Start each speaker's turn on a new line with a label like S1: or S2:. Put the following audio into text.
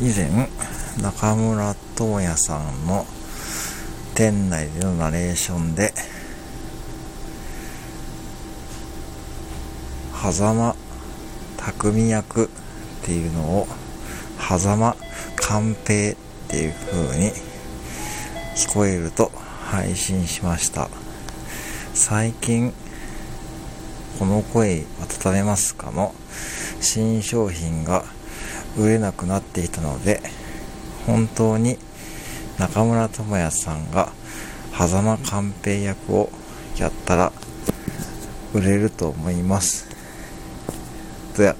S1: 以前中村智也さんの店内でのナレーションで狭間匠役っていうのを狭間寛平っていう風に聞こえると配信しました。最近この声温めますかの新商品が売れなくなっていたので本当に中村智也さんが狭間寛平役をやったら売れると思います。とや